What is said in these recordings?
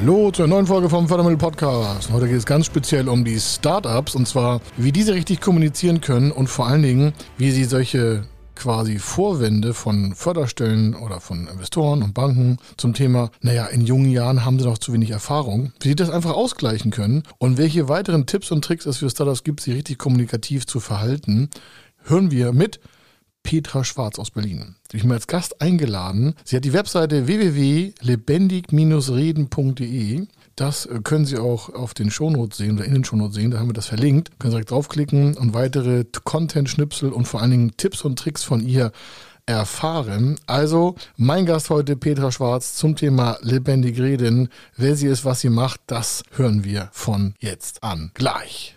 Hallo zur neuen Folge vom Fördermittel Podcast. Heute geht es ganz speziell um die Startups und zwar, wie diese richtig kommunizieren können und vor allen Dingen, wie sie solche quasi Vorwände von Förderstellen oder von Investoren und Banken zum Thema, naja, in jungen Jahren haben sie noch zu wenig Erfahrung, wie sie das einfach ausgleichen können und welche weiteren Tipps und Tricks es für Startups gibt, sich richtig kommunikativ zu verhalten, hören wir mit Petra Schwarz aus Berlin. Die ich mir als Gast eingeladen. Sie hat die Webseite www.lebendig-reden.de. Das äh, können Sie auch auf den Shownotes sehen oder in den Shownotes sehen. Da haben wir das verlinkt. Können Sie direkt draufklicken und weitere Content-Schnipsel und vor allen Dingen Tipps und Tricks von ihr erfahren. Also mein Gast heute Petra Schwarz zum Thema lebendig reden. Wer sie ist, was sie macht, das hören wir von jetzt an gleich.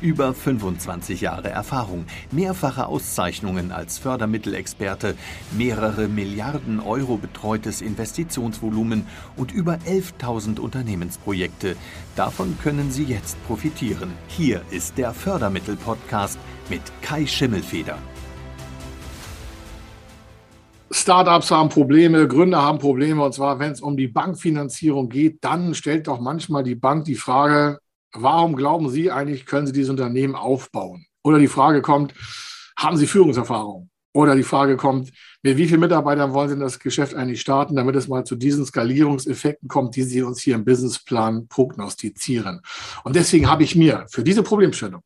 Über 25 Jahre Erfahrung, mehrfache Auszeichnungen als Fördermittelexperte, mehrere Milliarden Euro betreutes Investitionsvolumen und über 11.000 Unternehmensprojekte. Davon können Sie jetzt profitieren. Hier ist der Fördermittel-Podcast mit Kai Schimmelfeder. Startups haben Probleme, Gründer haben Probleme, und zwar, wenn es um die Bankfinanzierung geht, dann stellt doch manchmal die Bank die Frage, warum glauben Sie eigentlich, können Sie dieses Unternehmen aufbauen? Oder die Frage kommt, haben Sie Führungserfahrung? Oder die Frage kommt, mit wie vielen Mitarbeitern wollen Sie das Geschäft eigentlich starten, damit es mal zu diesen Skalierungseffekten kommt, die Sie uns hier im Businessplan prognostizieren. Und deswegen habe ich mir für diese Problemstellung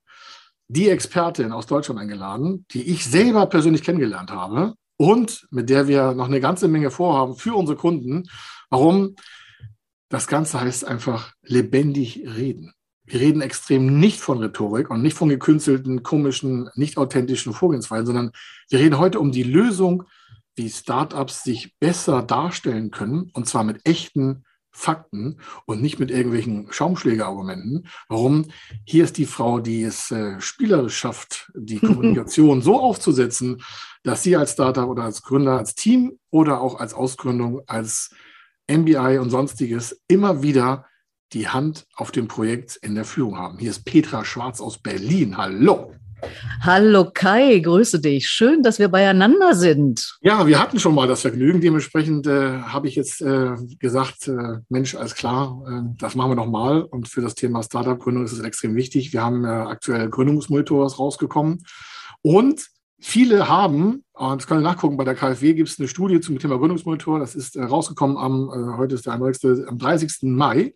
die Expertin aus Deutschland eingeladen, die ich selber persönlich kennengelernt habe und mit der wir noch eine ganze Menge vorhaben für unsere Kunden. Warum? Das Ganze heißt einfach lebendig reden. Wir reden extrem nicht von Rhetorik und nicht von gekünstelten, komischen, nicht authentischen Vorgehensweisen, sondern wir reden heute um die Lösung, wie Startups sich besser darstellen können, und zwar mit echten Fakten und nicht mit irgendwelchen Schaumschlägerargumenten. Warum? Hier ist die Frau, die es äh, spielerisch schafft, die Kommunikation so aufzusetzen, dass sie als Startup oder als Gründer, als Team oder auch als Ausgründung, als MBI und sonstiges immer wieder die Hand auf dem Projekt in der Führung haben. Hier ist Petra Schwarz aus Berlin. Hallo. Hallo Kai, grüße dich. Schön, dass wir beieinander sind. Ja, wir hatten schon mal das Vergnügen. Dementsprechend äh, habe ich jetzt äh, gesagt, äh, Mensch, alles klar, äh, das machen wir nochmal. Und für das Thema Startup-Gründung ist es extrem wichtig. Wir haben aktuell Gründungsmonitors rausgekommen. Und viele haben, und das können wir nachgucken, bei der KfW gibt es eine Studie zum Thema Gründungsmonitor. Das ist äh, rausgekommen am, äh, heute ist der 31. am 30. Mai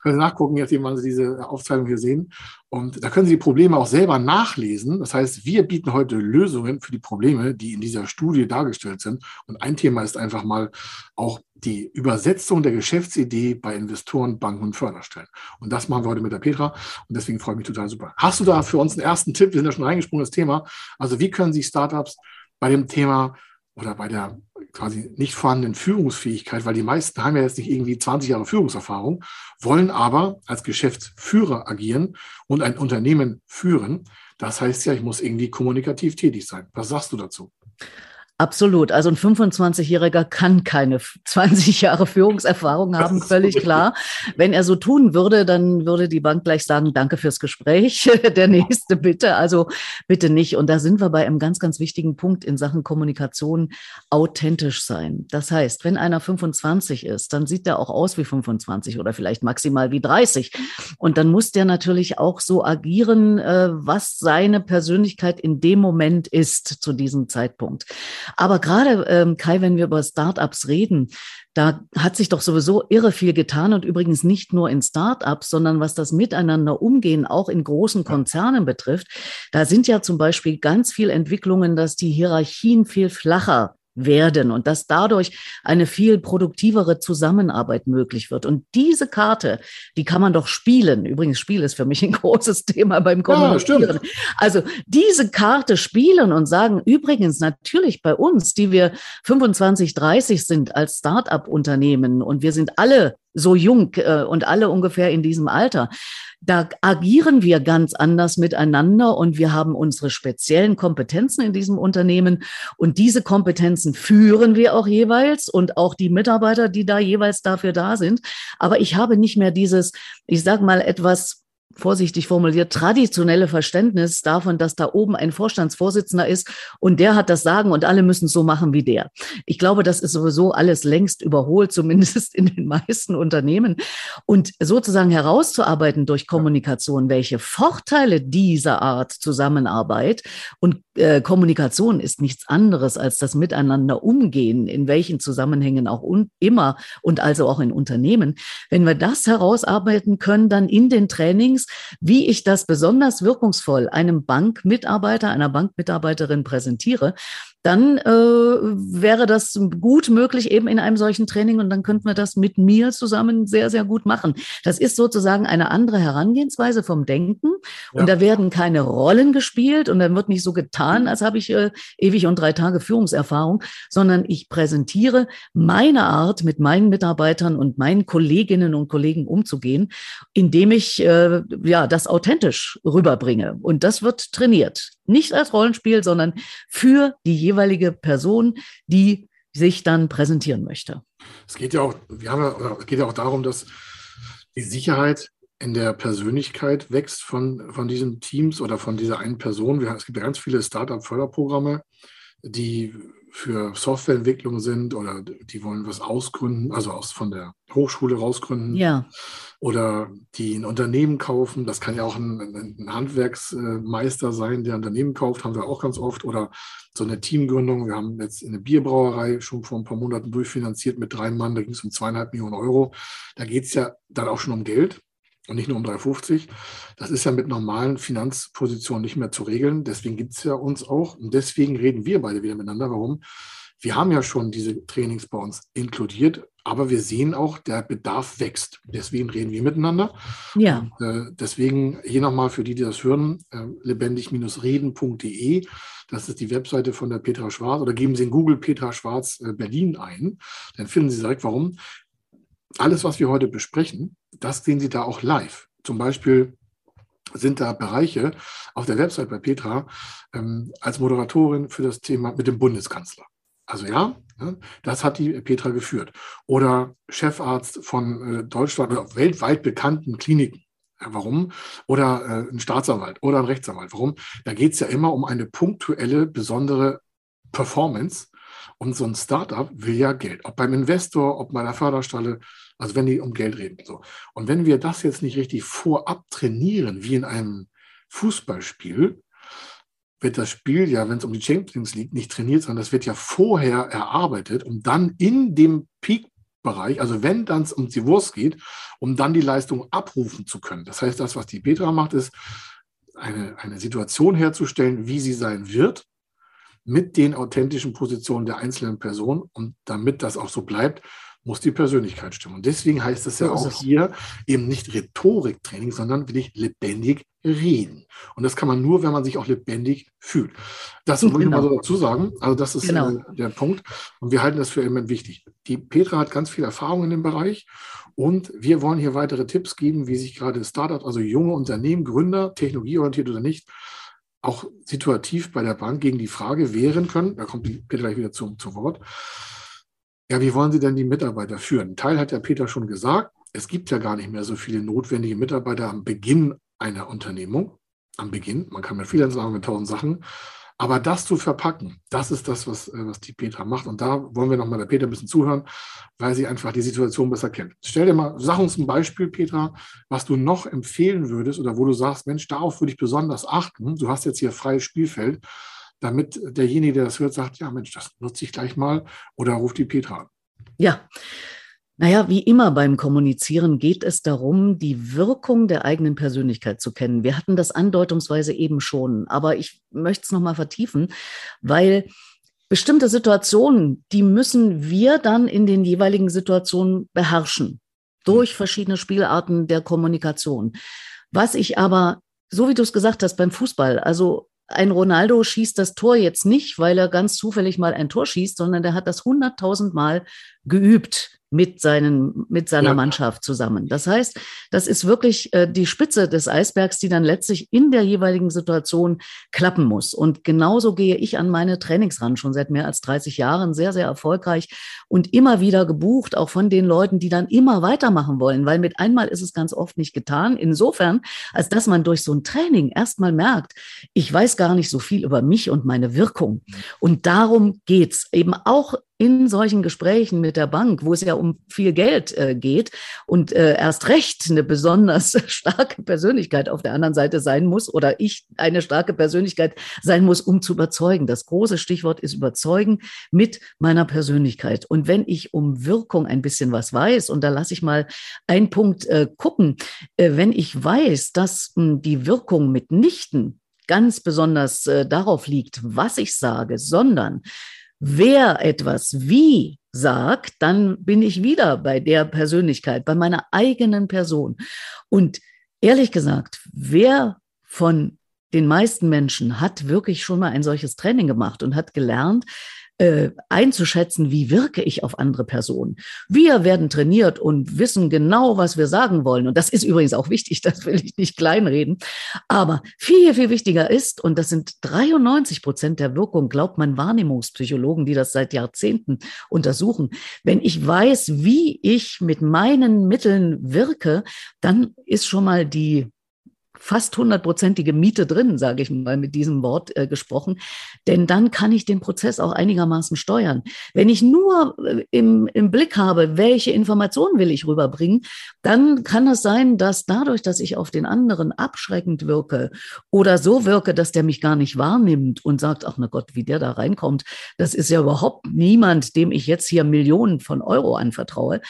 können Sie nachgucken, jetzt, wann Sie diese Aufzeichnung hier sehen. Und da können Sie die Probleme auch selber nachlesen. Das heißt, wir bieten heute Lösungen für die Probleme, die in dieser Studie dargestellt sind. Und ein Thema ist einfach mal auch die Übersetzung der Geschäftsidee bei Investoren, Banken und Förderstellen. Und das machen wir heute mit der Petra. Und deswegen freue ich mich total super. Hast du da für uns einen ersten Tipp? Wir sind ja schon reingesprungen, das Thema. Also wie können sich Startups bei dem Thema oder bei der quasi nicht vorhandenen Führungsfähigkeit, weil die meisten haben ja jetzt nicht irgendwie 20 Jahre Führungserfahrung, wollen aber als Geschäftsführer agieren und ein Unternehmen führen. Das heißt ja, ich muss irgendwie kommunikativ tätig sein. Was sagst du dazu? Absolut. Also ein 25-Jähriger kann keine 20 Jahre Führungserfahrung haben, völlig klar. Wenn er so tun würde, dann würde die Bank gleich sagen, danke fürs Gespräch. Der nächste bitte. Also bitte nicht. Und da sind wir bei einem ganz, ganz wichtigen Punkt in Sachen Kommunikation, authentisch sein. Das heißt, wenn einer 25 ist, dann sieht er auch aus wie 25 oder vielleicht maximal wie 30. Und dann muss der natürlich auch so agieren, äh, was seine Persönlichkeit in dem Moment ist zu diesem Zeitpunkt. Aber gerade, ähm, Kai, wenn wir über Startups reden, da hat sich doch sowieso irre viel getan und übrigens nicht nur in Startups, sondern was das Miteinander umgehen auch in großen Konzernen betrifft. Da sind ja zum Beispiel ganz viel Entwicklungen, dass die Hierarchien viel flacher werden und dass dadurch eine viel produktivere Zusammenarbeit möglich wird. Und diese Karte, die kann man doch spielen. Übrigens, Spiel ist für mich ein großes Thema beim Kommunizieren. Ja, also diese Karte spielen und sagen, übrigens natürlich bei uns, die wir 25, 30 sind als Start-up-Unternehmen und wir sind alle so jung äh, und alle ungefähr in diesem Alter. Da agieren wir ganz anders miteinander und wir haben unsere speziellen Kompetenzen in diesem Unternehmen und diese Kompetenzen führen wir auch jeweils und auch die Mitarbeiter, die da jeweils dafür da sind. Aber ich habe nicht mehr dieses, ich sage mal etwas vorsichtig formuliert, traditionelle Verständnis davon, dass da oben ein Vorstandsvorsitzender ist und der hat das Sagen und alle müssen so machen wie der. Ich glaube, das ist sowieso alles längst überholt, zumindest in den meisten Unternehmen. Und sozusagen herauszuarbeiten durch Kommunikation, welche Vorteile dieser Art Zusammenarbeit und äh, Kommunikation ist nichts anderes als das Miteinander umgehen, in welchen Zusammenhängen auch immer und also auch in Unternehmen. Wenn wir das herausarbeiten können, dann in den Trainings, wie ich das besonders wirkungsvoll einem Bankmitarbeiter, einer Bankmitarbeiterin präsentiere, dann äh, wäre das gut möglich eben in einem solchen Training und dann könnten wir das mit mir zusammen sehr, sehr gut machen. Das ist sozusagen eine andere Herangehensweise vom Denken und ja. da werden keine Rollen gespielt und dann wird nicht so getan, als habe ich äh, ewig und drei Tage Führungserfahrung, sondern ich präsentiere meine Art, mit meinen Mitarbeitern und meinen Kolleginnen und Kollegen umzugehen, indem ich äh, ja das authentisch rüberbringe und das wird trainiert. Nicht als Rollenspiel, sondern für die jeweilige Person, die sich dann präsentieren möchte. Es geht ja auch, wir haben es geht ja auch darum, dass die Sicherheit in der Persönlichkeit wächst von, von diesen Teams oder von dieser einen Person. Wir, es gibt ja ganz viele Startup-Förderprogramme, die für Softwareentwicklung sind oder die wollen was ausgründen, also aus von der Hochschule rausgründen. Ja. Oder die ein Unternehmen kaufen. Das kann ja auch ein, ein Handwerksmeister sein, der ein Unternehmen kauft, haben wir auch ganz oft. Oder so eine Teamgründung. Wir haben jetzt eine Bierbrauerei schon vor ein paar Monaten durchfinanziert mit drei Mann. Da ging es um zweieinhalb Millionen Euro. Da geht es ja dann auch schon um Geld und nicht nur um 3,50. Das ist ja mit normalen Finanzpositionen nicht mehr zu regeln. Deswegen gibt es ja uns auch. Und deswegen reden wir beide wieder miteinander. Warum? Wir haben ja schon diese Trainings bei uns inkludiert, aber wir sehen auch, der Bedarf wächst. Deswegen reden wir miteinander. Ja. Und, äh, deswegen hier nochmal für die, die das hören, äh, lebendig-reden.de. Das ist die Webseite von der Petra Schwarz. Oder geben Sie in Google Petra Schwarz äh, Berlin ein. Dann finden Sie direkt, warum alles, was wir heute besprechen, das sehen Sie da auch live. Zum Beispiel sind da Bereiche auf der Website bei Petra ähm, als Moderatorin für das Thema mit dem Bundeskanzler. Also ja, ne, das hat die Petra geführt. Oder Chefarzt von äh, Deutschland oder weltweit bekannten Kliniken. Warum? Oder äh, ein Staatsanwalt oder ein Rechtsanwalt. Warum? Da geht es ja immer um eine punktuelle, besondere Performance und so ein Startup will ja Geld, ob beim Investor, ob bei der Förderstelle, also wenn die um Geld reden. So. Und wenn wir das jetzt nicht richtig vorab trainieren, wie in einem Fußballspiel, wird das Spiel ja, wenn es um die Champions League nicht trainiert, sondern das wird ja vorher erarbeitet, um dann in dem Peak-Bereich, also wenn dann es um die Wurst geht, um dann die Leistung abrufen zu können. Das heißt, das, was die Petra macht, ist eine, eine Situation herzustellen, wie sie sein wird, mit den authentischen Positionen der einzelnen Person. Und damit das auch so bleibt, muss die Persönlichkeit stimmen. Und deswegen heißt es ja auch hier eben nicht Rhetoriktraining, sondern will ich lebendig reden. Und das kann man nur, wenn man sich auch lebendig fühlt. Das genau. muss ich mal so dazu sagen. Also das ist genau. äh, der Punkt. Und wir halten das für immer wichtig. Die Petra hat ganz viel Erfahrung in dem Bereich. Und wir wollen hier weitere Tipps geben, wie sich gerade Startups, also junge Unternehmen, Gründer, technologieorientiert oder nicht, auch situativ bei der Bank gegen die Frage wehren können, da kommt Peter gleich wieder zu, zu Wort, ja, wie wollen Sie denn die Mitarbeiter führen? Ein Teil hat ja Peter schon gesagt, es gibt ja gar nicht mehr so viele notwendige Mitarbeiter am Beginn einer Unternehmung. Am Beginn, man kann mit Freelancer machen, mit tausend Sachen. Aber das zu verpacken, das ist das, was, äh, was die Petra macht. Und da wollen wir nochmal der Petra ein bisschen zuhören, weil sie einfach die Situation besser kennt. Stell dir mal, sag uns ein Beispiel, Petra, was du noch empfehlen würdest oder wo du sagst, Mensch, darauf würde ich besonders achten. Du hast jetzt hier freies Spielfeld, damit derjenige, der das hört, sagt, ja Mensch, das nutze ich gleich mal oder ruft die Petra an. Ja, naja, wie immer beim Kommunizieren geht es darum, die Wirkung der eigenen Persönlichkeit zu kennen. Wir hatten das andeutungsweise eben schon, aber ich möchte es nochmal vertiefen, weil bestimmte Situationen, die müssen wir dann in den jeweiligen Situationen beherrschen durch verschiedene Spielarten der Kommunikation. Was ich aber, so wie du es gesagt hast, beim Fußball, also ein Ronaldo schießt das Tor jetzt nicht, weil er ganz zufällig mal ein Tor schießt, sondern der hat das hunderttausend Mal geübt mit, seinen, mit seiner ja. Mannschaft zusammen. Das heißt, das ist wirklich äh, die Spitze des Eisbergs, die dann letztlich in der jeweiligen Situation klappen muss. Und genauso gehe ich an meine Trainings ran, schon seit mehr als 30 Jahren, sehr, sehr erfolgreich und immer wieder gebucht, auch von den Leuten, die dann immer weitermachen wollen, weil mit einmal ist es ganz oft nicht getan. Insofern, als dass man durch so ein Training erstmal merkt, ich weiß gar nicht so viel über mich und meine Wirkung. Und darum geht's eben auch in solchen Gesprächen mit der Bank, wo es ja um viel Geld äh, geht und äh, erst recht eine besonders starke Persönlichkeit auf der anderen Seite sein muss oder ich eine starke Persönlichkeit sein muss, um zu überzeugen. Das große Stichwort ist überzeugen mit meiner Persönlichkeit. Und wenn ich um Wirkung ein bisschen was weiß, und da lasse ich mal einen Punkt äh, gucken, äh, wenn ich weiß, dass mh, hm, die Wirkung mitnichten ganz besonders äh, darauf liegt, was ich sage, sondern wer etwas wie sagt, dann bin ich wieder bei der Persönlichkeit, bei meiner eigenen Person. Und ehrlich gesagt, wer von den meisten Menschen hat wirklich schon mal ein solches Training gemacht und hat gelernt, äh, einzuschätzen, wie wirke ich auf andere Personen. Wir werden trainiert und wissen genau, was wir sagen wollen. Und das ist übrigens auch wichtig, das will ich nicht kleinreden. Aber viel, viel wichtiger ist, und das sind 93 Prozent der Wirkung, glaubt man Wahrnehmungspsychologen, die das seit Jahrzehnten untersuchen. Wenn ich weiß, wie ich mit meinen Mitteln wirke, dann ist schon mal die fast hundertprozentige Miete drin, sage ich mal mit diesem Wort äh, gesprochen. Denn dann kann ich den Prozess auch einigermaßen steuern. Wenn ich nur äh, im, im Blick habe, welche Informationen will ich rüberbringen, dann kann es sein, dass dadurch, dass ich auf den anderen abschreckend wirke oder so wirke, dass der mich gar nicht wahrnimmt und sagt, ach na Gott, wie der da reinkommt, das ist ja überhaupt niemand, dem ich jetzt hier Millionen von Euro anvertraue,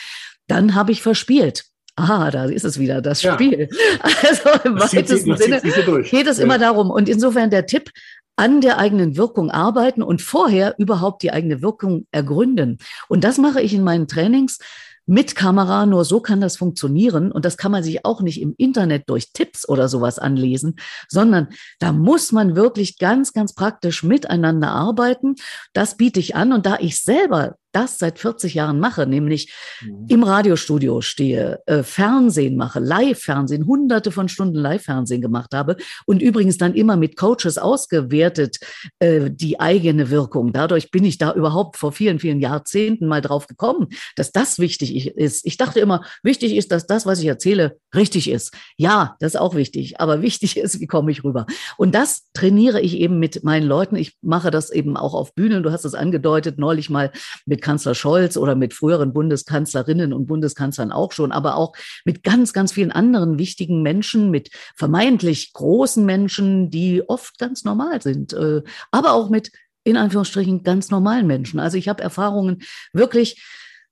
dann habe ich verspielt. Ah, da ist es wieder, das Spiel. Ja. Also im das weitesten Sinne geht es ja. immer darum. Und insofern der Tipp, an der eigenen Wirkung arbeiten und vorher überhaupt die eigene Wirkung ergründen. Und das mache ich in meinen Trainings mit Kamera. Nur so kann das funktionieren. Und das kann man sich auch nicht im Internet durch Tipps oder sowas anlesen, sondern da muss man wirklich ganz, ganz praktisch miteinander arbeiten. Das biete ich an. Und da ich selber das seit 40 Jahren mache, nämlich mhm. im Radiostudio stehe, äh, Fernsehen mache, Live-Fernsehen, hunderte von Stunden Live-Fernsehen gemacht habe und übrigens dann immer mit Coaches ausgewertet äh, die eigene Wirkung. Dadurch bin ich da überhaupt vor vielen, vielen Jahrzehnten mal drauf gekommen, dass das wichtig ist. Ich dachte immer, wichtig ist, dass das, was ich erzähle, richtig ist. Ja, das ist auch wichtig, aber wichtig ist, wie komme ich rüber. Und das trainiere ich eben mit meinen Leuten. Ich mache das eben auch auf Bühnen. Du hast es angedeutet, neulich mal mit Kanzler Scholz oder mit früheren Bundeskanzlerinnen und Bundeskanzlern auch schon, aber auch mit ganz, ganz vielen anderen wichtigen Menschen, mit vermeintlich großen Menschen, die oft ganz normal sind, äh, aber auch mit in Anführungsstrichen ganz normalen Menschen. Also ich habe Erfahrungen wirklich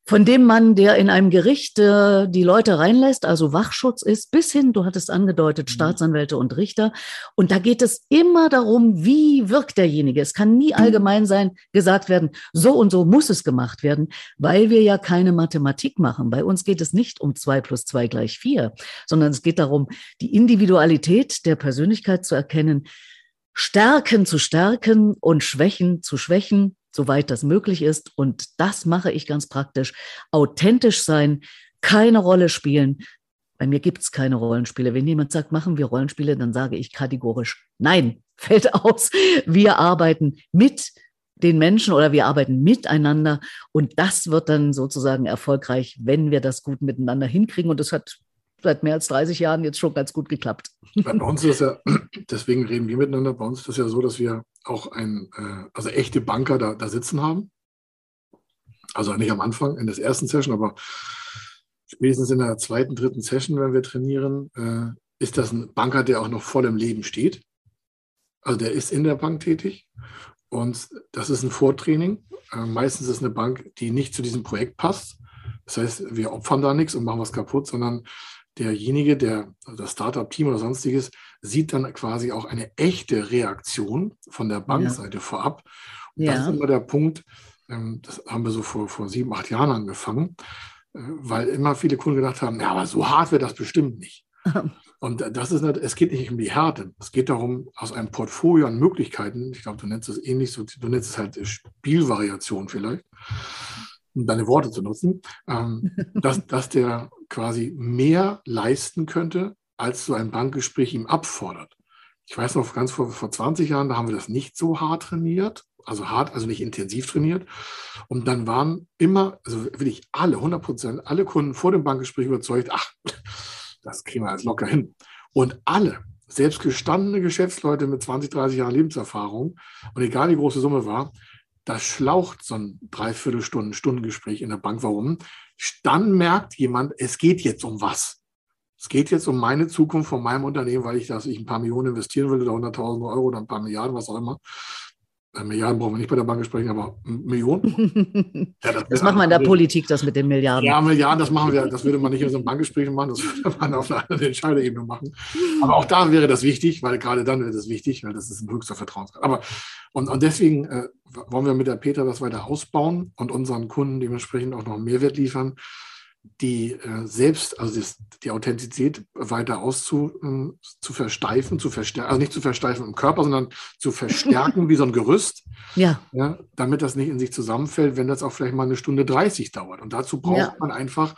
von dem Mann, der in einem Gericht äh, die Leute reinlässt, also Wachschutz ist, bis hin, du hattest angedeutet, mhm. Staatsanwälte und Richter. Und da geht es immer darum, wie wirkt derjenige. Es kann nie mhm. allgemein sein, gesagt werden, so und so muss es gemacht werden, weil wir ja keine Mathematik machen. Bei uns geht es nicht um zwei plus zwei gleich vier, sondern es geht darum, die Individualität der Persönlichkeit zu erkennen, Stärken zu stärken und Schwächen zu schwächen soweit das möglich ist. Und das mache ich ganz praktisch. Authentisch sein, keine Rolle spielen. Bei mir gibt es keine Rollenspiele. Wenn jemand sagt, machen wir Rollenspiele, dann sage ich kategorisch, nein, fällt aus. Wir arbeiten mit den Menschen oder wir arbeiten miteinander und das wird dann sozusagen erfolgreich, wenn wir das gut miteinander hinkriegen. Und das hat seit mehr als 30 Jahren jetzt schon ganz gut geklappt. Bei uns ist ja, deswegen reden wir miteinander, bei uns ist es ja so, dass wir auch ein, äh, also echte Banker da, da sitzen haben. Also nicht am Anfang, in der ersten Session, aber spätestens in der zweiten, dritten Session, wenn wir trainieren, äh, ist das ein Banker, der auch noch voll im Leben steht. Also der ist in der Bank tätig und das ist ein Vortraining. Äh, meistens ist eine Bank, die nicht zu diesem Projekt passt. Das heißt, wir opfern da nichts und machen was kaputt, sondern derjenige, der also das Startup-Team oder sonstiges, sieht dann quasi auch eine echte Reaktion von der Bankseite ja. vorab. Und ja. Das ist immer der Punkt, ähm, das haben wir so vor, vor sieben, acht Jahren angefangen, äh, weil immer viele Kunden gedacht haben, ja, aber so hart wird das bestimmt nicht. Und das ist nicht, es geht nicht um die Härte. Es geht darum, aus einem Portfolio an Möglichkeiten, ich glaube, du nennst es ähnlich, so, du nennst es halt Spielvariation vielleicht, um deine Worte zu nutzen, ähm, dass, dass der quasi mehr leisten könnte, als so ein Bankgespräch ihm abfordert. Ich weiß noch, ganz vor, vor 20 Jahren, da haben wir das nicht so hart trainiert, also hart, also nicht intensiv trainiert. Und dann waren immer, also wirklich alle, 100 Prozent, alle Kunden vor dem Bankgespräch überzeugt, ach, das kriegen wir als locker hin. Und alle, selbst gestandene Geschäftsleute mit 20, 30 Jahren Lebenserfahrung und egal wie groß die Summe war, das schlaucht so ein Dreiviertelstunden, Stundengespräch in der Bank. Warum? Dann merkt jemand, es geht jetzt um was. Es geht jetzt um meine Zukunft von meinem Unternehmen, weil ich, dass ich ein paar Millionen investieren will oder 100.000 Euro oder ein paar Milliarden, was auch immer. Äh, Milliarden brauchen wir nicht bei der Bank sprechen, aber Millionen. Ja, das, das macht man in der Politik, das mit den Milliarden. Ja, Milliarden, das machen wir, das würde man nicht in so einem Bankgespräch machen, das würde man auf einer Entscheiderebene machen. Aber auch da wäre das wichtig, weil gerade dann wäre das wichtig, weil das ist ein höchster Vertrauensgrad. Aber und, und deswegen äh, wollen wir mit der Peter das weiter ausbauen und unseren Kunden dementsprechend auch noch Mehrwert liefern die äh, selbst, also das, die Authentizität weiter auszu äh, zu versteifen, zu verstärken, also nicht zu versteifen im Körper, sondern zu verstärken wie so ein Gerüst, ja. ja. damit das nicht in sich zusammenfällt, wenn das auch vielleicht mal eine Stunde 30 dauert. Und dazu braucht ja. man einfach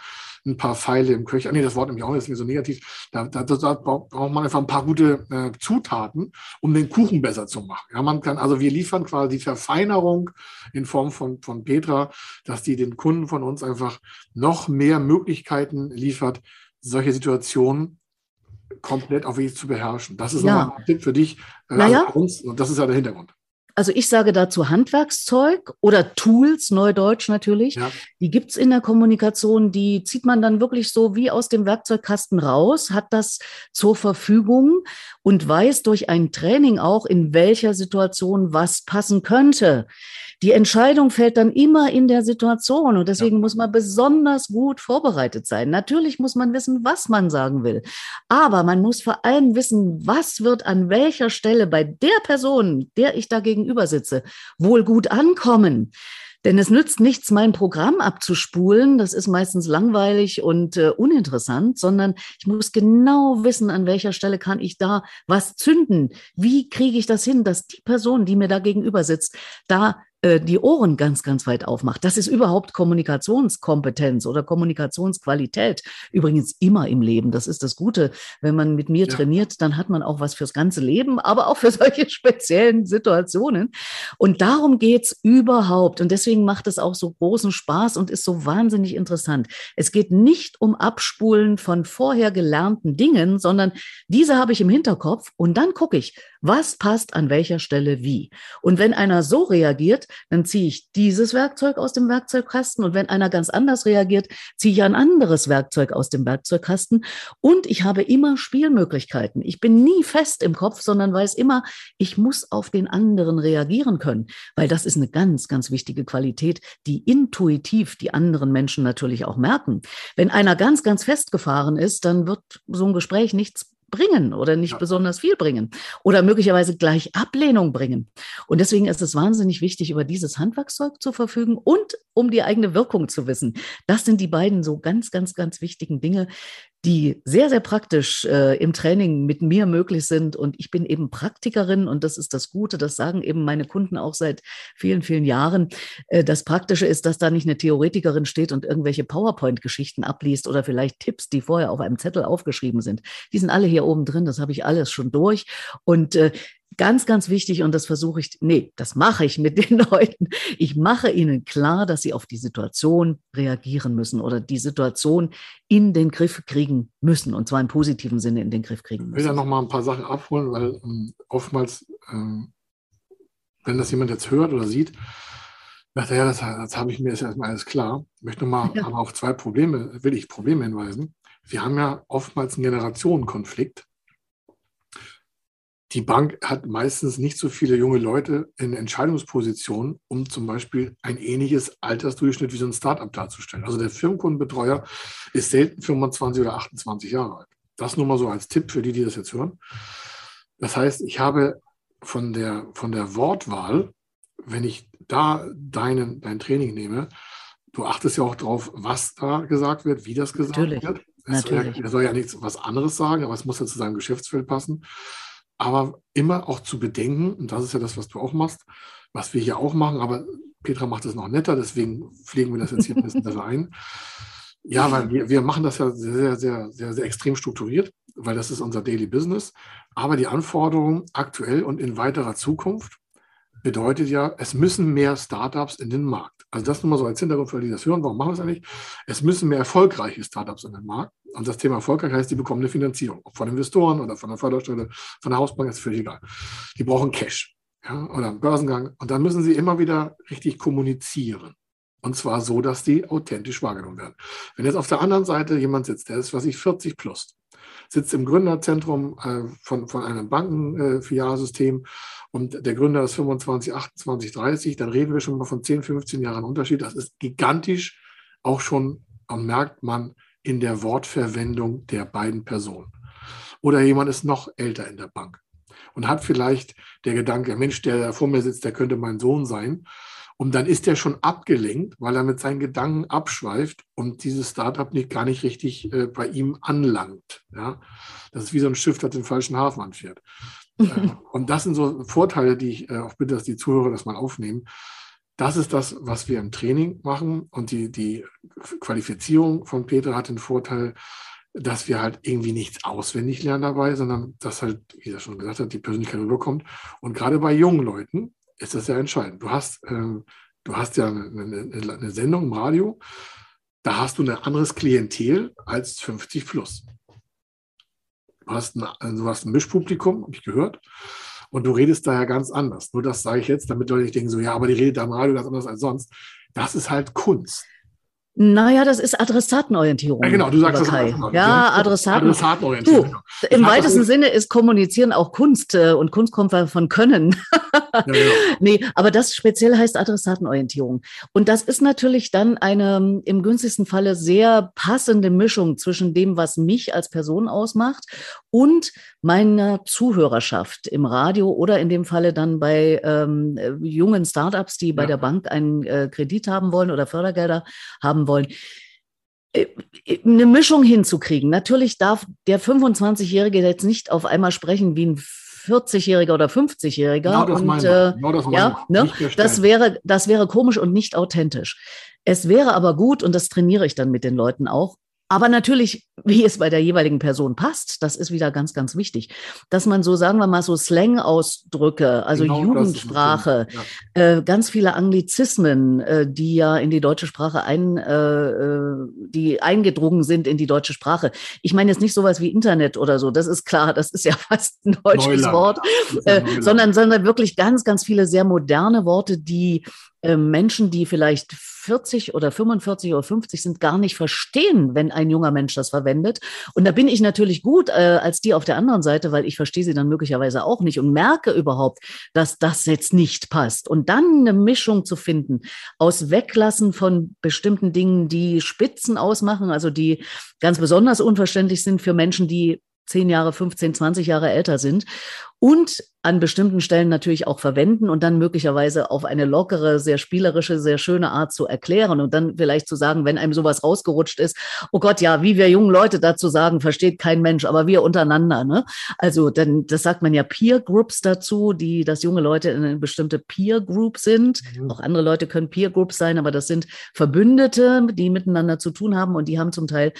ein paar Pfeile im Köcher. Nee, das Wort nämlich auch nicht, ist mir so negativ. Da, da, da, braucht man einfach ein paar gute äh, Zutaten, um den Kuchen besser zu machen. Ja, man kann, also wir liefern quasi die Verfeinerung in Form von, von Petra, dass die den Kunden von uns einfach noch mehr Möglichkeiten liefert, solche Situationen komplett auf sich zu beherrschen. Das ist ja. ein Tipp für dich, äh, naja. also uns, und das ist ja der Hintergrund also ich sage dazu Handwerkszeug oder Tools, Neudeutsch natürlich. Ja. Die gibt's in der Kommunikation, die zieht man dann wirklich so wie aus dem Werkzeugkasten raus, hat das zur Verfügung und weiß durch ein Training auch, in welcher Situation was passen könnte. Die Entscheidung fällt dann immer in der Situation und deswegen ja. muss man besonders gut vorbereitet sein. Natürlich muss man wissen, was man sagen will, aber man muss vor allem wissen, was wird an welcher Stelle bei der Person, der ich da gegenüber sitze, wohl gut ankommen. Denn es nützt nichts, mein Programm abzuspulen. Das ist meistens langweilig und äh, uninteressant, sondern ich muss genau wissen, an welcher Stelle kann ich da was zünden. Wie kriege ich das hin, dass die Person, die mir da gegenüber sitzt, da die Ohren ganz, ganz weit aufmacht. Das ist überhaupt Kommunikationskompetenz oder Kommunikationsqualität. Übrigens immer im Leben. Das ist das Gute. Wenn man mit mir ja. trainiert, dann hat man auch was fürs ganze Leben, aber auch für solche speziellen Situationen. Und darum geht's überhaupt. Und deswegen macht es auch so großen Spaß und ist so wahnsinnig interessant. Es geht nicht um Abspulen von vorher gelernten Dingen, sondern diese habe ich im Hinterkopf und dann gucke ich, was passt an welcher Stelle wie. Und wenn einer so reagiert, dann ziehe ich dieses Werkzeug aus dem Werkzeugkasten und wenn einer ganz anders reagiert, ziehe ich ein anderes Werkzeug aus dem Werkzeugkasten und ich habe immer Spielmöglichkeiten. Ich bin nie fest im Kopf, sondern weiß immer, ich muss auf den anderen reagieren können, weil das ist eine ganz, ganz wichtige Qualität, die intuitiv die anderen Menschen natürlich auch merken. Wenn einer ganz, ganz festgefahren ist, dann wird so ein Gespräch nichts bringen oder nicht ja. besonders viel bringen oder möglicherweise gleich Ablehnung bringen. Und deswegen ist es wahnsinnig wichtig, über dieses Handwerkszeug zu verfügen und um die eigene Wirkung zu wissen. Das sind die beiden so ganz, ganz, ganz wichtigen Dinge, die sehr, sehr praktisch äh, im Training mit mir möglich sind. Und ich bin eben Praktikerin und das ist das Gute, das sagen eben meine Kunden auch seit vielen, vielen Jahren. Äh, das Praktische ist, dass da nicht eine Theoretikerin steht und irgendwelche PowerPoint-Geschichten abliest oder vielleicht Tipps, die vorher auf einem Zettel aufgeschrieben sind. Die sind alle hier oben drin, das habe ich alles schon durch. Und äh, Ganz, ganz wichtig und das versuche ich, nee, das mache ich mit den Leuten. Ich mache ihnen klar, dass sie auf die Situation reagieren müssen oder die Situation in den Griff kriegen müssen und zwar im positiven Sinne in den Griff kriegen müssen. Ich will da noch mal ein paar Sachen abholen, weil ähm, oftmals, ähm, wenn das jemand jetzt hört oder sieht, dachte ja, das, das habe ich mir jetzt erstmal alles klar. Ich möchte noch mal ja. aber auf zwei Probleme, will ich Probleme hinweisen. Wir haben ja oftmals einen Generationenkonflikt die Bank hat meistens nicht so viele junge Leute in Entscheidungspositionen, um zum Beispiel ein ähnliches Altersdurchschnitt wie so ein Startup darzustellen. Also der Firmenkundenbetreuer ist selten 25 oder 28 Jahre alt. Das nur mal so als Tipp für die, die das jetzt hören. Das heißt, ich habe von der, von der Wortwahl, wenn ich da deinen, dein Training nehme, du achtest ja auch drauf, was da gesagt wird, wie das gesagt Natürlich. wird. Er soll, ja, er soll ja nichts was anderes sagen, aber es muss ja zu seinem Geschäftsfeld passen aber immer auch zu bedenken, und das ist ja das, was du auch machst, was wir hier auch machen, aber Petra macht es noch netter, deswegen pflegen wir das jetzt hier ein bisschen besser. Ja, weil wir, wir machen das ja sehr, sehr, sehr, sehr extrem strukturiert, weil das ist unser Daily Business. Aber die Anforderungen aktuell und in weiterer Zukunft bedeutet ja, es müssen mehr Startups in den Markt. Also das nur mal so als Hintergrund für die das hören. Warum machen wir das eigentlich? Es müssen mehr erfolgreiche Startups in den Markt. Und das Thema erfolgreich heißt, die bekommen eine Finanzierung. Ob von Investoren oder von der Förderstelle, von der Hausbank, ist völlig egal. Die brauchen Cash ja, oder einen Börsengang. Und dann müssen sie immer wieder richtig kommunizieren. Und zwar so, dass die authentisch wahrgenommen werden. Wenn jetzt auf der anderen Seite jemand sitzt, der ist, was ich, 40 plus, sitzt im Gründerzentrum äh, von, von einem Bankenfilialsystem äh, und der Gründer ist 25, 28, 30, dann reden wir schon mal von 10, 15 Jahren Unterschied. Das ist gigantisch, auch schon merkt man in der Wortverwendung der beiden Personen. Oder jemand ist noch älter in der Bank und hat vielleicht der Gedanke, Mensch, der vor mir sitzt, der könnte mein Sohn sein. Und dann ist er schon abgelenkt, weil er mit seinen Gedanken abschweift und dieses Startup nicht, gar nicht richtig äh, bei ihm anlangt. Ja? Das ist wie so ein Schiff, das den falschen Hafen anfährt. äh, und das sind so Vorteile, die ich äh, auch bitte, dass die Zuhörer das mal aufnehmen. Das ist das, was wir im Training machen. Und die, die Qualifizierung von Peter hat den Vorteil, dass wir halt irgendwie nichts auswendig lernen dabei, sondern dass halt, wie er schon gesagt hat, die Persönlichkeit rüberkommt. Und gerade bei jungen Leuten ist das ja entscheidend. Du hast, ähm, du hast ja eine, eine, eine, Sendung im Radio, da hast du ein anderes Klientel als 50 plus. Du hast ein, du hast ein Mischpublikum, habe ich gehört. Und du redest da ja ganz anders. Nur das sage ich jetzt, damit Leute nicht denken, so, ja, aber die redet da im Radio ganz anders als sonst. Das ist halt Kunst. Naja, das ist Adressatenorientierung. Ja, genau, du sagst das. Auch ja, Adressaten. Adressatenorientierung. Du, genau. Im weitesten Sinne ist Kommunizieren auch Kunst äh, und Kunst kommt von Können. ja. Nee, aber das speziell heißt Adressatenorientierung. Und das ist natürlich dann eine im günstigsten Falle sehr passende Mischung zwischen dem, was mich als Person ausmacht und meiner Zuhörerschaft im Radio oder in dem Falle dann bei ähm, jungen Startups, die bei ja. der Bank einen äh, Kredit haben wollen oder Fördergelder haben wollen äh, eine Mischung hinzukriegen. Natürlich darf der 25-Jährige jetzt nicht auf einmal sprechen wie ein 40-Jähriger oder 50-Jähriger. Genau das und äh, genau ja, ne? das, wäre, das wäre komisch und nicht authentisch. Es wäre aber gut, und das trainiere ich dann mit den Leuten auch, aber natürlich, wie es bei der jeweiligen Person passt, das ist wieder ganz, ganz wichtig, dass man so, sagen wir mal, so Slang-Ausdrücke, also genau, Jugendsprache, ja. äh, ganz viele Anglizismen, äh, die ja in die deutsche Sprache ein, äh, äh, die eingedrungen sind in die deutsche Sprache. Ich meine jetzt nicht sowas wie Internet oder so, das ist klar, das ist ja fast ein deutsches Neuland. Wort, äh, sondern, sondern wirklich ganz, ganz viele sehr moderne Worte, die Menschen, die vielleicht 40 oder 45 oder 50 sind, gar nicht verstehen, wenn ein junger Mensch das verwendet. Und da bin ich natürlich gut äh, als die auf der anderen Seite, weil ich verstehe sie dann möglicherweise auch nicht und merke überhaupt, dass das jetzt nicht passt. Und dann eine Mischung zu finden aus Weglassen von bestimmten Dingen, die Spitzen ausmachen, also die ganz besonders unverständlich sind für Menschen, die 10 Jahre, 15, 20 Jahre älter sind und an bestimmten Stellen natürlich auch verwenden und dann möglicherweise auf eine lockere, sehr spielerische, sehr schöne Art zu erklären und dann vielleicht zu sagen, wenn einem sowas rausgerutscht ist, oh Gott, ja, wie wir jungen Leute dazu sagen, versteht kein Mensch, aber wir untereinander. Ne? Also dann, das sagt man ja Peer Groups dazu, die, dass junge Leute in eine bestimmte Peer Group sind. Mhm. Auch andere Leute können Peer Groups sein, aber das sind Verbündete, die miteinander zu tun haben und die haben zum Teil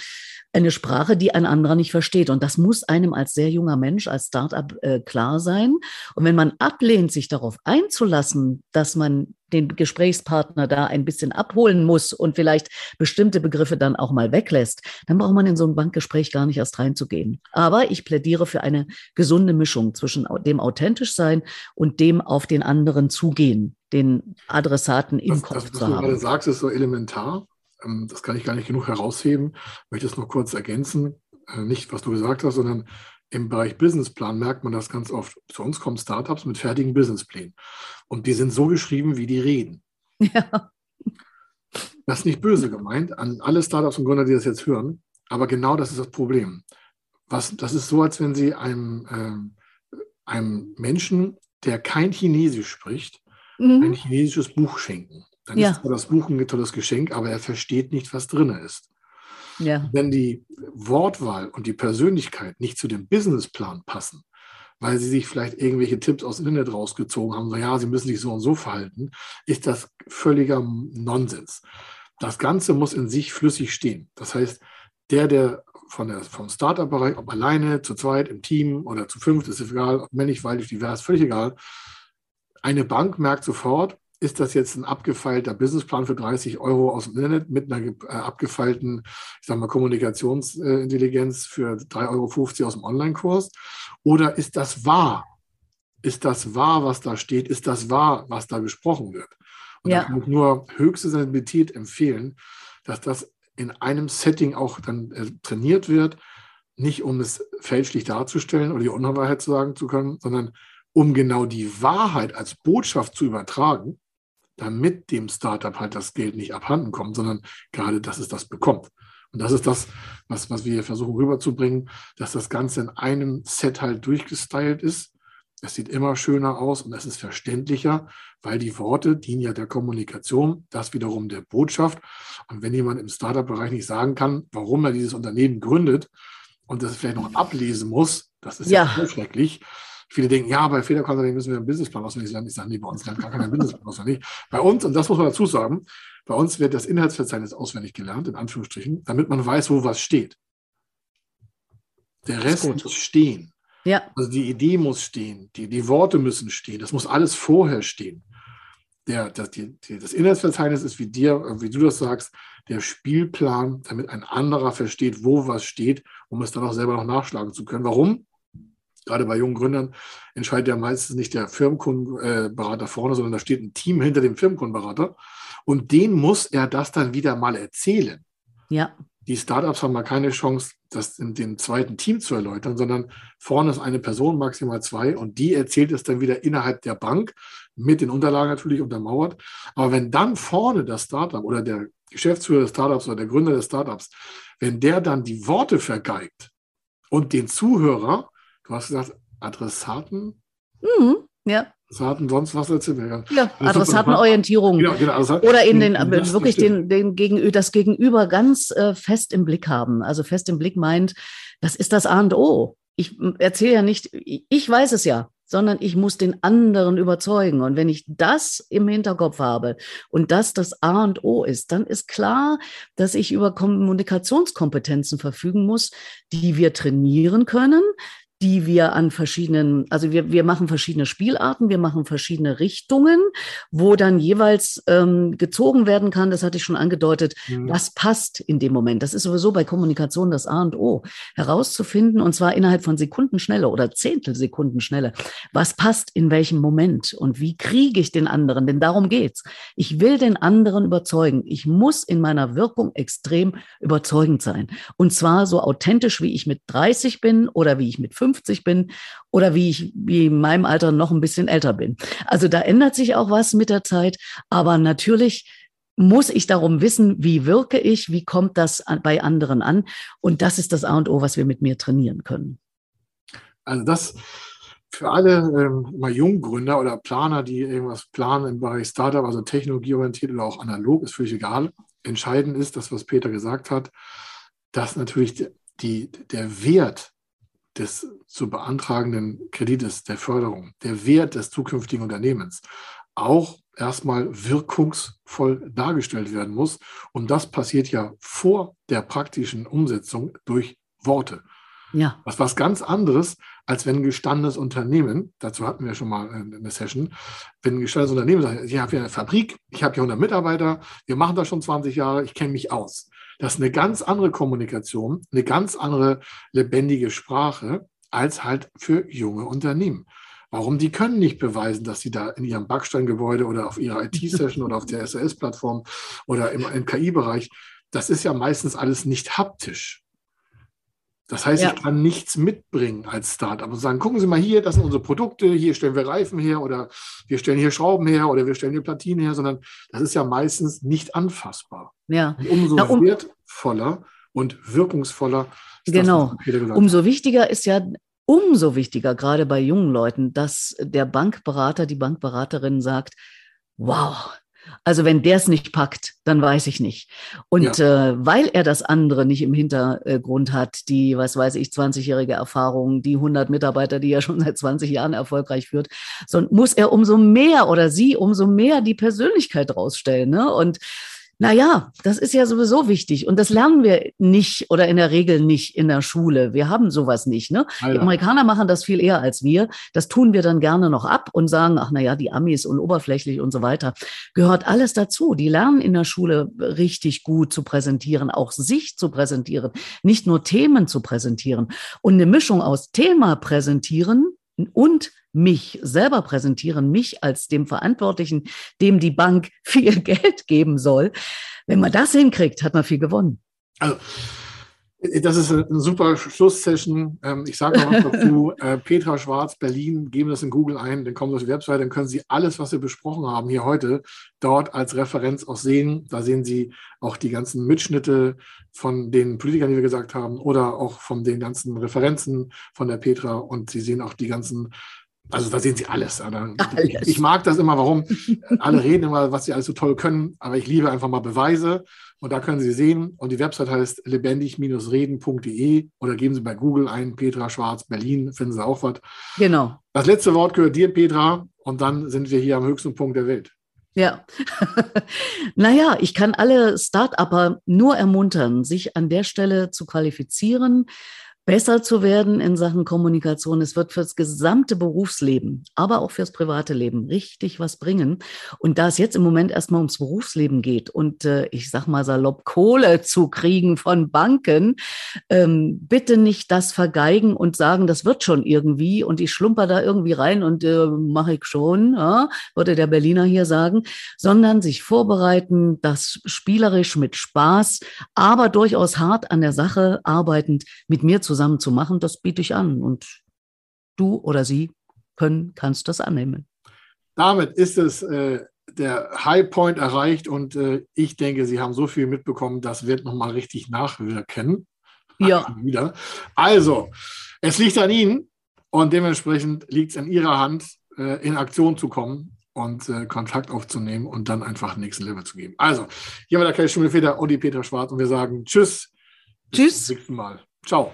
eine Sprache, die ein anderer nicht versteht. Und das muss einem als sehr junger Mensch, als Startup äh, klar sein. Und wenn man ablehnt, sich darauf einzulassen, dass man den Gesprächspartner da ein bisschen abholen muss und vielleicht bestimmte Begriffe dann auch mal weglässt, dann braucht man in so ein Bankgespräch gar nicht erst reinzugehen. Aber ich plädiere für eine gesunde Mischung zwischen dem authentisch sein und dem auf den anderen zugehen, den Adressaten im das, Kopf das, was zu haben. Was du gerade sagst, ist so elementar. Ähm, das kann ich gar nicht genug herausheben. Ich möchte es nur kurz ergänzen. Äh, nicht, was du gesagt hast, sondern im Bereich Businessplan merkt man das ganz oft. Zu uns kommen Startups mit fertigen Businessplänen. Und die sind so geschrieben, wie die reden. Ja. Das ist nicht böse gemeint an alle Startups und Gründer, die das jetzt hören. Aber genau das ist das Problem. Was, das ist so, als wenn Sie einem, äh, einem Menschen, der kein Chinesisch spricht, mhm. ein chinesisches Buch schenken. Dann ja. ist das Buch ein tolles Geschenk, aber er versteht nicht, was drin ist. Ja. Wenn die Wortwahl und die Persönlichkeit nicht zu dem Businessplan passen, weil sie sich vielleicht irgendwelche Tipps aus dem Internet rausgezogen haben, so ja, sie müssen sich so und so verhalten, ist das völliger Nonsens. Das Ganze muss in sich flüssig stehen. Das heißt, der, der von der, vom Startup-Bereich, ob alleine, zu zweit, im Team oder zu fünft, ist egal, ob männlich, weiblich, divers, völlig egal. Eine Bank merkt sofort, ist das jetzt ein abgefeilter Businessplan für 30 Euro aus dem Internet mit einer äh, abgefeilten, ich sag mal, Kommunikationsintelligenz für 3,50 Euro aus dem Online-Kurs? Oder ist das wahr? Ist das wahr, was da steht? Ist das wahr, was da besprochen wird? Und ja. da kann ich nur höchste Sensibilität empfehlen, dass das in einem Setting auch dann äh, trainiert wird, nicht um es fälschlich darzustellen oder die Unwahrheit zu sagen zu können, sondern um genau die Wahrheit als Botschaft zu übertragen damit dem Startup halt das Geld nicht abhanden kommt, sondern gerade, dass es das bekommt. Und das ist das, was, was wir versuchen rüberzubringen, dass das Ganze in einem Set halt durchgestylt ist. Es sieht immer schöner aus und es ist verständlicher, weil die Worte dienen ja der Kommunikation, das wiederum der Botschaft. Und wenn jemand im Startup-Bereich nicht sagen kann, warum er dieses Unternehmen gründet und das vielleicht noch ablesen muss, das ist ja, ja schrecklich, Viele denken, ja, bei Federkonsulting müssen wir einen Businessplan auswendig lernen. Ich sage, nee, bei uns lernt gar keiner Businessplan auswendig. Bei uns, und das muss man dazu sagen, bei uns wird das Inhaltsverzeichnis auswendig gelernt, in Anführungsstrichen, damit man weiß, wo was steht. Der Rest muss stehen. Ja. Also die Idee muss stehen, die, die Worte müssen stehen, das muss alles vorher stehen. Der, das, die, das Inhaltsverzeichnis ist, wie dir, wie du das sagst, der Spielplan, damit ein anderer versteht, wo was steht, um es dann auch selber noch nachschlagen zu können. Warum? Gerade bei jungen Gründern entscheidet ja meistens nicht der Firmenkundenberater vorne, sondern da steht ein Team hinter dem Firmenkundenberater und den muss er das dann wieder mal erzählen. Ja. Die Startups haben mal keine Chance, das in dem zweiten Team zu erläutern, sondern vorne ist eine Person, maximal zwei, und die erzählt es dann wieder innerhalb der Bank, mit den Unterlagen natürlich untermauert. Aber wenn dann vorne das Startup oder der Geschäftsführer des Startups oder der Gründer des Startups, wenn der dann die Worte vergeigt und den Zuhörer Du hast gesagt, Adressaten? Mhm, ja. Adressaten, sonst was erzählt Ja, Adressatenorientierung. Ja, genau, Adressaten. Oder in den, wirklich den, den Gegenüber, das Gegenüber ganz äh, fest im Blick haben. Also fest im Blick meint, das ist das A und O. Ich erzähle ja nicht, ich weiß es ja sondern ich muss den anderen überzeugen. Und wenn ich das im Hinterkopf habe und das das A und O ist, dann ist klar, dass ich über Kommunikationskompetenzen verfügen muss, die wir trainieren können, die wir an verschiedenen, also wir, wir machen verschiedene Spielarten, wir machen verschiedene Richtungen, wo dann jeweils ähm, gezogen werden kann, das hatte ich schon angedeutet, mhm. was passt in dem Moment. Das ist sowieso bei Kommunikation das A und O, herauszufinden, und zwar innerhalb von Sekundenschnelle oder Zehntelsekundenschnelle, was passt in welchem Moment und wie kriege ich den anderen, denn darum geht's. Ich will den anderen überzeugen. Ich muss in meiner Wirkung extrem überzeugend sein. Und zwar so authentisch, wie ich mit 30 bin oder wie ich mit 50 50 bin oder wie ich wie in meinem Alter noch ein bisschen älter bin. Also da ändert sich auch was mit der Zeit, aber natürlich muss ich darum wissen, wie wirke ich, wie kommt das bei anderen an und das ist das A und O, was wir mit mir trainieren können. Also das für alle ähm, mal Junggründer oder Planer, die irgendwas planen im Bereich Startup, also technologieorientiert oder auch analog, ist völlig egal. Entscheidend ist, das, was Peter gesagt hat, dass natürlich die, der Wert des zu beantragenden Kredites, der Förderung, der Wert des zukünftigen Unternehmens auch erstmal wirkungsvoll dargestellt werden muss. Und das passiert ja vor der praktischen Umsetzung durch Worte. Ja. Das ist was ganz anderes, als wenn ein gestandenes Unternehmen, dazu hatten wir schon mal eine Session, wenn ein gestandenes Unternehmen sagt, ich habe hier eine Fabrik, ich habe hier 100 Mitarbeiter, wir machen das schon 20 Jahre, ich kenne mich aus. Das ist eine ganz andere Kommunikation, eine ganz andere lebendige Sprache als halt für junge Unternehmen. Warum? Die können nicht beweisen, dass sie da in ihrem Backsteingebäude oder auf ihrer IT-Session oder auf der SAS-Plattform oder im, im KI-Bereich, das ist ja meistens alles nicht haptisch. Das heißt, ja. ich kann nichts mitbringen als Startup und sagen, gucken Sie mal hier, das sind unsere Produkte, hier stellen wir Reifen her oder wir stellen hier Schrauben her oder wir stellen hier Platinen her, sondern das ist ja meistens nicht anfassbar. Ja. Und umso Na, um, wertvoller und wirkungsvoller ist genau. das, Umso wichtiger ist ja, umso wichtiger, gerade bei jungen Leuten, dass der Bankberater, die Bankberaterin sagt, wow, Also wenn der es nicht packt, dann weiß ich nicht. Und ja. äh, weil er das andere nicht im Hintergrund hat, die, was weiß ich, 20-jährige Erfahrung, die 100 Mitarbeiter, die er schon seit 20 Jahren erfolgreich führt, sondern muss er umso mehr oder sie umso mehr die Persönlichkeit rausstellen. Ne? Und naja, das ist ja sowieso wichtig. Und das lernen wir nicht oder in der Regel nicht in der Schule. Wir haben sowas nicht. Ne? Die Amerikaner machen das viel eher als wir. Das tun wir dann gerne noch ab und sagen, ach naja, die Amis und oberflächlich und so weiter. Gehört alles dazu. Die lernen in der Schule richtig gut zu präsentieren, auch sich zu präsentieren, nicht nur Themen zu präsentieren. Und eine Mischung aus Thema präsentieren und mich selber präsentieren, mich als dem Verantwortlichen, dem die Bank viel Geld geben soll. Wenn man das hinkriegt, hat man viel gewonnen. Also, das ist eine super Schlusssession. Ähm, ich sage noch was dazu. Äh, Petra Schwarz, Berlin, geben das in Google ein, dann kommen Sie auf die Website, dann können Sie alles, was wir besprochen haben hier heute, dort als Referenz auch sehen. Da sehen Sie auch die ganzen Mitschnitte von den Politikern, die wir gesagt haben, oder auch von den ganzen Referenzen von der Petra. Und Sie sehen auch die ganzen also da sehen Sie alles. alles. Ich mag das immer, warum alle reden immer, was sie alles so toll können, aber ich liebe einfach mal Beweise und da können Sie sehen und die Website heißt lebendig-reden.de oder geben Sie bei Google ein Petra Schwarz Berlin, finden Sie auch was. Genau. Das letzte Wort gehört dir, Petra, und dann sind wir hier am höchsten Punkt der Welt. Ja, naja, ich kann alle Start-Upper nur ermuntern, sich an der Stelle zu qualifizieren, besser zu werden in Sachen Kommunikation. Es wird fürs gesamte Berufsleben, aber auch fürs private Leben richtig was bringen. Und da es jetzt im Moment erstmal ums Berufsleben geht und äh, ich sag mal salopp Kohle zu kriegen von Banken, ähm, bitte nicht das vergeigen und sagen, das wird schon irgendwie und ich schlumper da irgendwie rein und äh, mache ich schon, ja, würde der Berliner hier sagen, sondern sich vorbereiten, das spielerisch mit Spaß, aber durchaus hart an der Sache arbeitend mit mir zusammen zusammen zu machen, das biete ich an. Und du oder sie können, kannst das annehmen. Damit ist es äh, der High Point erreicht und äh, ich denke, Sie haben so viel mitbekommen, das wird nochmal richtig nachwirken. Ja. Wieder. Also, es liegt an Ihnen und dementsprechend liegt es in Ihrer Hand, äh, in Aktion zu kommen und äh, Kontakt aufzunehmen und dann einfach den nächsten Level zu geben. Also, hier war der Kai und die Peter Schwarz und wir sagen Tschüss. Tschüss. Bis zum nächsten Mal. Ciao.